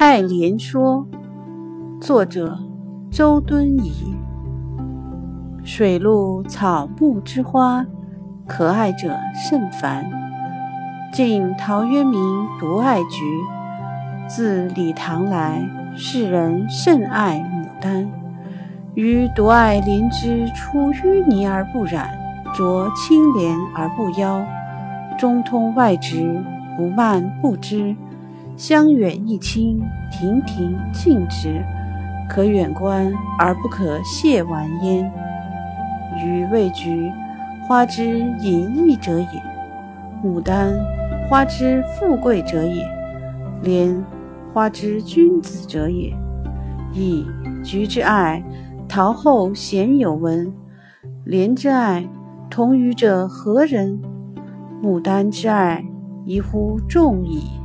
爱莲说，作者周敦颐。水陆草木之花，可爱者甚蕃。晋陶渊明独爱菊，自李唐来，世人甚爱牡丹。予独爱莲之出淤泥而不染，濯清涟而不妖，中通外直，不蔓不枝。香远益清，亭亭净植，可远观而不可亵玩焉。予谓菊，花之隐逸者也；牡丹，花之富贵者也；莲，花之君子者也。噫！菊之爱，陶后鲜有闻；莲之爱，同予者何人？牡丹之爱，宜乎众矣。